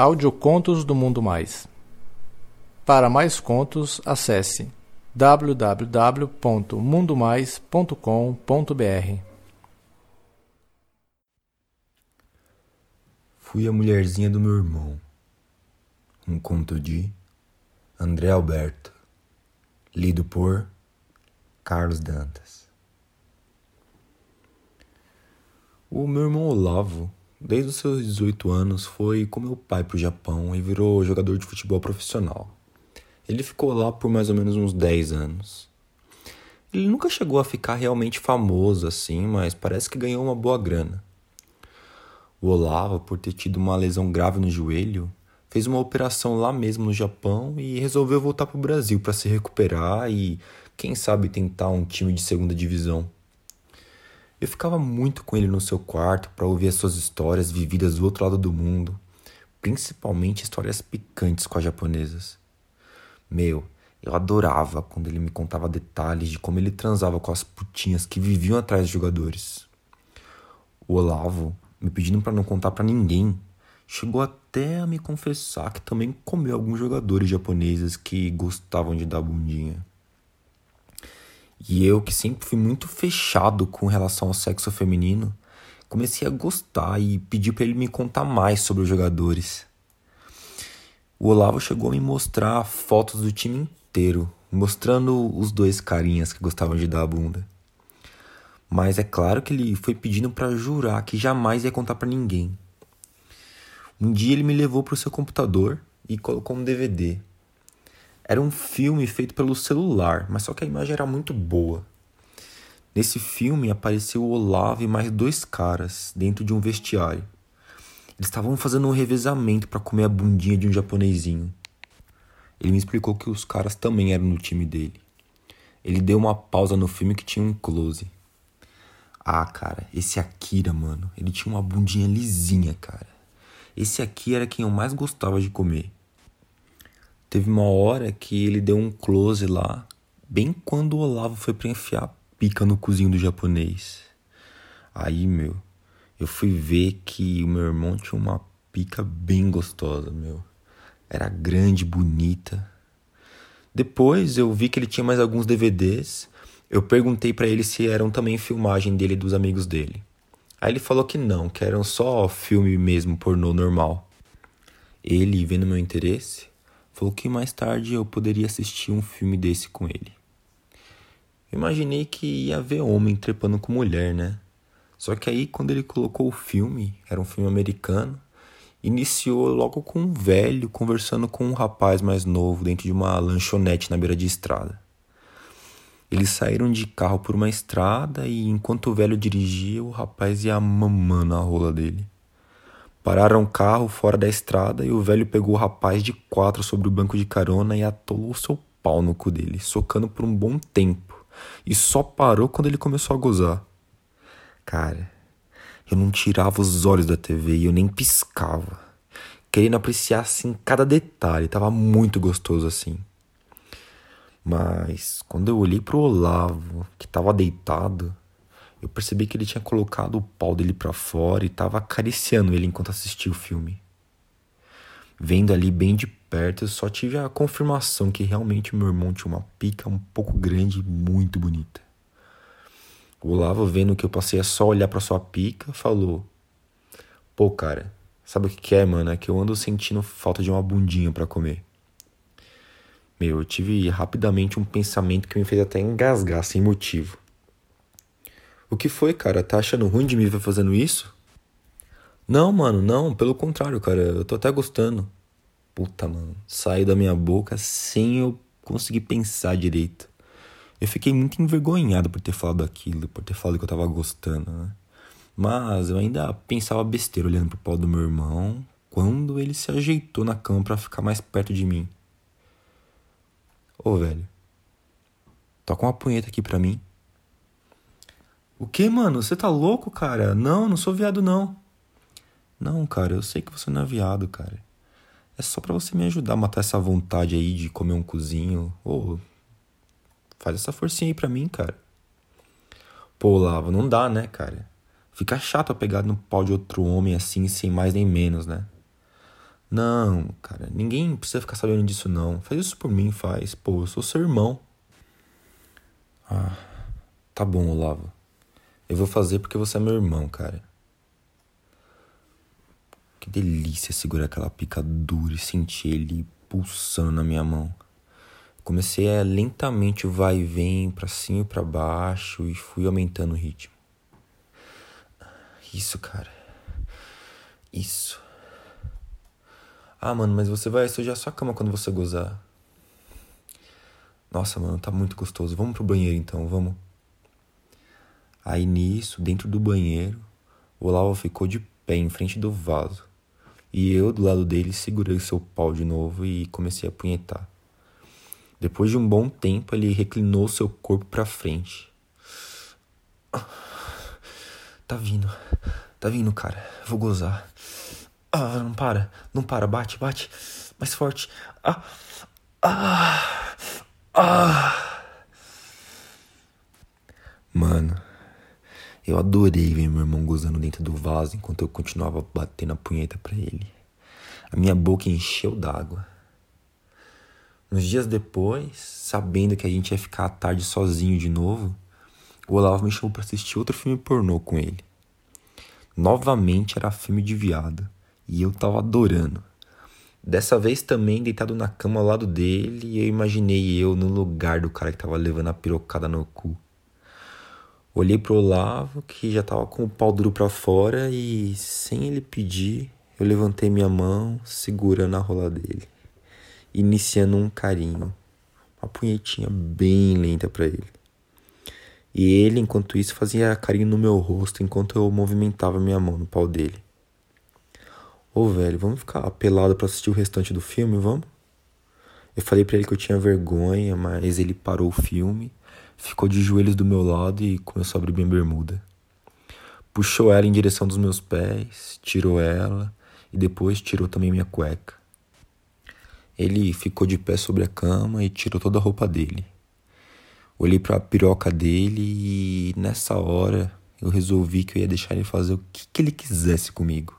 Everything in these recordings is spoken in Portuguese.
Audiocontos do Mundo Mais. Para mais contos, acesse www.mundomais.com.br. Fui a mulherzinha do meu irmão. Um conto de André Alberto, lido por Carlos Dantas. O meu irmão Olavo Desde os seus 18 anos, foi com meu pai para o Japão e virou jogador de futebol profissional. Ele ficou lá por mais ou menos uns 10 anos. Ele nunca chegou a ficar realmente famoso assim, mas parece que ganhou uma boa grana. O Olavo, por ter tido uma lesão grave no joelho, fez uma operação lá mesmo no Japão e resolveu voltar para o Brasil para se recuperar e, quem sabe, tentar um time de segunda divisão. Eu ficava muito com ele no seu quarto para ouvir as suas histórias vividas do outro lado do mundo, principalmente histórias picantes com as japonesas. Meu, eu adorava quando ele me contava detalhes de como ele transava com as putinhas que viviam atrás dos jogadores. O Olavo, me pedindo para não contar para ninguém, chegou até a me confessar que também comeu alguns jogadores japoneses que gostavam de dar bundinha. E eu, que sempre fui muito fechado com relação ao sexo feminino, comecei a gostar e pedi para ele me contar mais sobre os jogadores. O Olavo chegou a me mostrar fotos do time inteiro, mostrando os dois carinhas que gostavam de dar a bunda. Mas é claro que ele foi pedindo para jurar que jamais ia contar para ninguém. Um dia ele me levou para o seu computador e colocou um DVD era um filme feito pelo celular, mas só que a imagem era muito boa. Nesse filme apareceu o Olavo e mais dois caras dentro de um vestiário. Eles estavam fazendo um revezamento para comer a bundinha de um japonesinho. Ele me explicou que os caras também eram no time dele. Ele deu uma pausa no filme que tinha um close. Ah, cara, esse Akira, mano, ele tinha uma bundinha lisinha, cara. Esse aqui era quem eu mais gostava de comer. Teve uma hora que ele deu um close lá, bem quando o Olavo foi pra enfiar pica no cozinho do japonês. Aí, meu, eu fui ver que o meu irmão tinha uma pica bem gostosa, meu. Era grande, bonita. Depois eu vi que ele tinha mais alguns DVDs. Eu perguntei para ele se eram também filmagem dele e dos amigos dele. Aí ele falou que não, que eram só filme mesmo, pornô normal. Ele, vendo meu interesse, falou que mais tarde eu poderia assistir um filme desse com ele. Eu imaginei que ia ver homem trepando com mulher, né? Só que aí, quando ele colocou o filme, era um filme americano, iniciou logo com um velho conversando com um rapaz mais novo dentro de uma lanchonete na beira de estrada. Eles saíram de carro por uma estrada e enquanto o velho dirigia, o rapaz ia mamando a rola dele. Pararam o carro fora da estrada e o velho pegou o rapaz de quatro sobre o banco de carona e atolou seu pau no cu dele, socando por um bom tempo. E só parou quando ele começou a gozar. Cara, eu não tirava os olhos da TV e eu nem piscava. Querendo apreciar assim cada detalhe, tava muito gostoso assim. Mas quando eu olhei pro Olavo, que tava deitado, eu percebi que ele tinha colocado o pau dele para fora e estava acariciando ele enquanto assistia o filme. Vendo ali bem de perto, eu só tive a confirmação que realmente meu irmão tinha uma pica um pouco grande e muito bonita. O Olavo, vendo que eu passei a só olhar para sua pica, falou: Pô, cara, sabe o que, que é, mano? É que eu ando sentindo falta de uma bundinha para comer. Meu, eu tive rapidamente um pensamento que me fez até engasgar sem motivo. O que foi, cara? Tá achando ruim de me ver fazendo isso? Não, mano, não, pelo contrário, cara, eu tô até gostando. Puta, mano, saiu da minha boca sem eu conseguir pensar direito. Eu fiquei muito envergonhado por ter falado aquilo, por ter falado que eu tava gostando, né? Mas eu ainda pensava besteira olhando pro pau do meu irmão quando ele se ajeitou na cama para ficar mais perto de mim. Ô, velho, toca uma punheta aqui pra mim. O que, mano? Você tá louco, cara? Não, não sou viado, não. Não, cara, eu sei que você não é viado, cara. É só para você me ajudar a matar essa vontade aí de comer um cozinho. Ô, faz essa forcinha aí pra mim, cara. Pô, Lava, não dá, né, cara? Fica chato pegar no pau de outro homem assim, sem mais nem menos, né? Não, cara, ninguém precisa ficar sabendo disso não. Faz isso por mim, faz. Pô, eu sou seu irmão. Ah, tá bom, Olavo. Eu vou fazer porque você é meu irmão, cara. Que delícia segurar aquela pica dura e sentir ele pulsando na minha mão. Comecei a lentamente o vai e vem pra cima e pra baixo e fui aumentando o ritmo. Isso, cara. Isso. Ah, mano, mas você vai sujar sua cama quando você gozar. Nossa, mano, tá muito gostoso. Vamos pro banheiro então, vamos. Aí nisso, dentro do banheiro, o Olavo ficou de pé em frente do vaso. E eu, do lado dele, segurei seu pau de novo e comecei a punhetar. Depois de um bom tempo, ele reclinou seu corpo para frente. Tá vindo. Tá vindo, cara. Vou gozar. Ah, não para. Não para. Bate, bate. Mais forte. Ah. Ah. Ah. Mano, eu adorei ver meu irmão gozando dentro do vaso enquanto eu continuava batendo a punheta para ele. A minha boca encheu d'água. Uns dias depois, sabendo que a gente ia ficar à tarde sozinho de novo, o Olavo me chamou para assistir outro filme pornô com ele. Novamente era filme de viado. E eu tava adorando. Dessa vez também deitado na cama ao lado dele, eu imaginei eu no lugar do cara que tava levando a pirocada no cu. Olhei pro Olavo, que já tava com o pau duro pra fora, e sem ele pedir, eu levantei minha mão, segurando a rola dele, iniciando um carinho, uma punhetinha bem lenta para ele. E ele, enquanto isso, fazia carinho no meu rosto enquanto eu movimentava minha mão no pau dele. Ô, velho, vamos ficar pelado para assistir o restante do filme, vamos? Eu falei para ele que eu tinha vergonha, mas ele parou o filme, ficou de joelhos do meu lado e começou a abrir minha bermuda. Puxou ela em direção dos meus pés, tirou ela e depois tirou também minha cueca. Ele ficou de pé sobre a cama e tirou toda a roupa dele. Olhei para a piroca dele e nessa hora eu resolvi que eu ia deixar ele fazer o que, que ele quisesse comigo.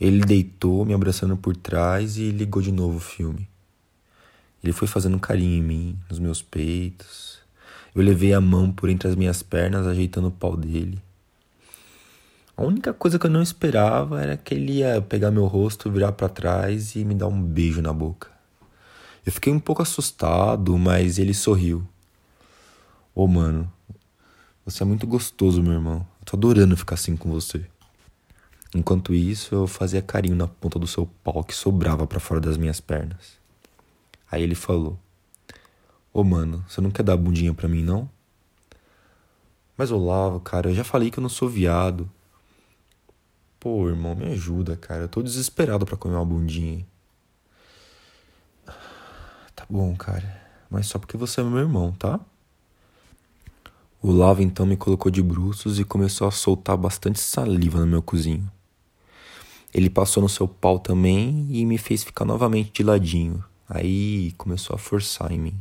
Ele deitou, me abraçando por trás e ligou de novo o filme. Ele foi fazendo um carinho em mim, nos meus peitos. Eu levei a mão por entre as minhas pernas, ajeitando o pau dele. A única coisa que eu não esperava era que ele ia pegar meu rosto, virar para trás e me dar um beijo na boca. Eu fiquei um pouco assustado, mas ele sorriu. Ô, oh, mano, você é muito gostoso, meu irmão. Eu tô adorando ficar assim com você. Enquanto isso, eu fazia carinho na ponta do seu pau que sobrava para fora das minhas pernas. Aí ele falou: Ô oh, mano, você não quer dar bundinha pra mim, não? Mas Olavo, cara, eu já falei que eu não sou viado. Pô, irmão, me ajuda, cara. Eu tô desesperado para comer uma bundinha. Tá bom, cara. Mas só porque você é meu irmão, tá? O Lava então me colocou de bruços e começou a soltar bastante saliva no meu cozinho. Ele passou no seu pau também e me fez ficar novamente de ladinho. Aí começou a forçar em mim.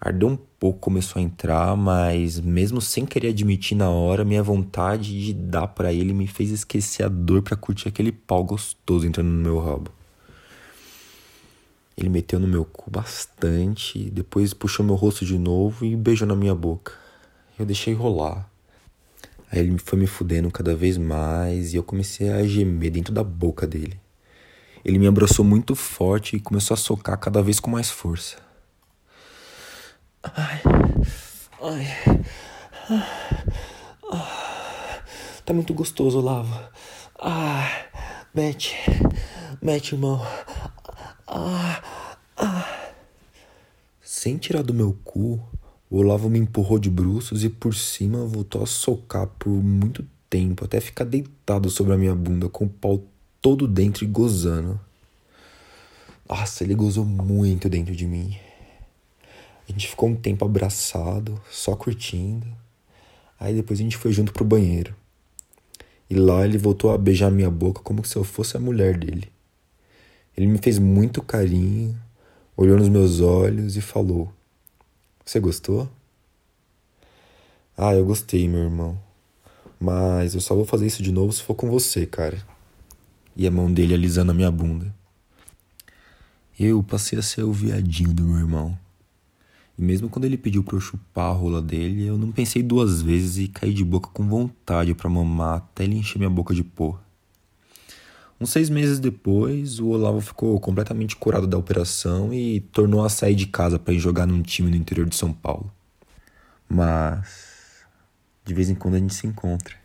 Ardeu um pouco, começou a entrar, mas mesmo sem querer admitir na hora, minha vontade de dar para ele me fez esquecer a dor para curtir aquele pau gostoso entrando no meu rabo. Ele meteu no meu cu bastante, depois puxou meu rosto de novo e beijou na minha boca. Eu deixei rolar. Aí ele foi me fudendo cada vez mais e eu comecei a gemer dentro da boca dele. Ele me abraçou muito forte e começou a socar cada vez com mais força. Ai, ai, ah, tá muito gostoso, Lava. Ah, mete, mete, irmão. Ah, ah. Sem tirar do meu cu, o Olavo me empurrou de bruços e por cima voltou a socar por muito tempo, até ficar deitado sobre a minha bunda com o pau todo dentro e gozando. Nossa, ele gozou muito dentro de mim. A gente ficou um tempo abraçado, só curtindo. Aí depois a gente foi junto pro banheiro. E lá ele voltou a beijar minha boca como se eu fosse a mulher dele. Ele me fez muito carinho, olhou nos meus olhos e falou: você gostou? Ah, eu gostei, meu irmão. Mas eu só vou fazer isso de novo se for com você, cara. E a mão dele alisando a minha bunda. Eu passei a ser o viadinho do meu irmão. E mesmo quando ele pediu para eu chupar a rola dele, eu não pensei duas vezes e caí de boca com vontade para mamar até ele encher minha boca de porra. Uns seis meses depois, o Olavo ficou completamente curado da operação e tornou a sair de casa para ir jogar num time no interior de São Paulo. Mas de vez em quando a gente se encontra.